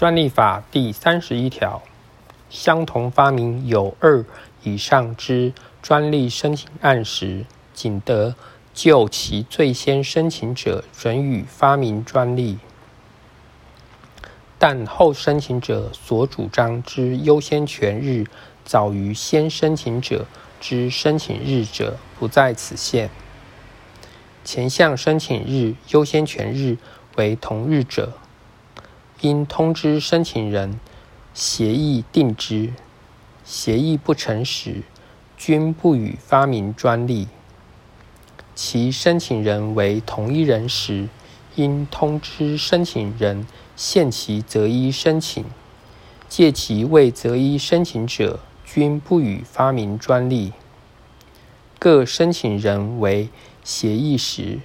专利法第三十一条，相同发明有二以上之专利申请案时，仅得就其最先申请者准予发明专利；但后申请者所主张之优先权日早于先申请者之申请日者，不在此限。前项申请日优先权日为同日者，应通知申请人，协议定之；协议不成时，均不予发明专利。其申请人为同一人时，应通知申请人限期择一申请；届其未择一申请者，均不予发明专利。各申请人为协议时，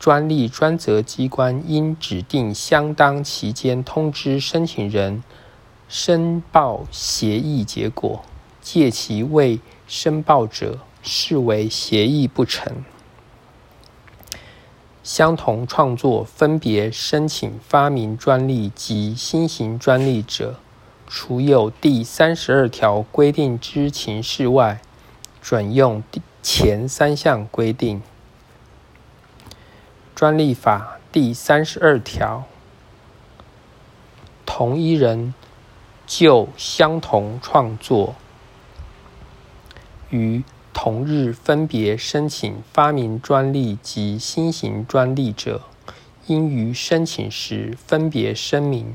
专利专责机关应指定相当期间通知申请人申报协议结果，届期未申报者，视为协议不成。相同创作分别申请发明专利及新型专利者，除有第三十二条规定之情事外，准用前三项规定。专利法第三十二条，同一人就相同创作，于同日分别申请发明专利及新型专利者，应于申请时分别声明，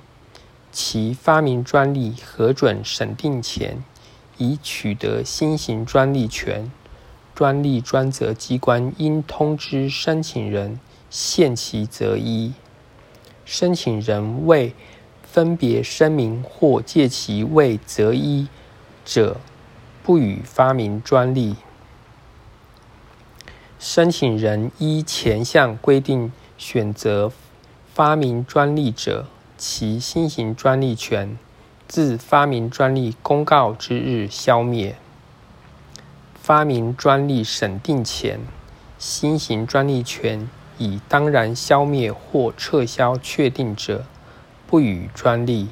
其发明专利核准审定前，已取得新型专利权。专利专责机关应通知申请人。限期择一，申请人未分别声明或借其未择一者，不予发明专利。申请人依前项规定选择发明专利者，其新型专利权自发明专利公告之日消灭。发明专利审定前，新型专利权。以当然消灭或撤销确定者，不予专利。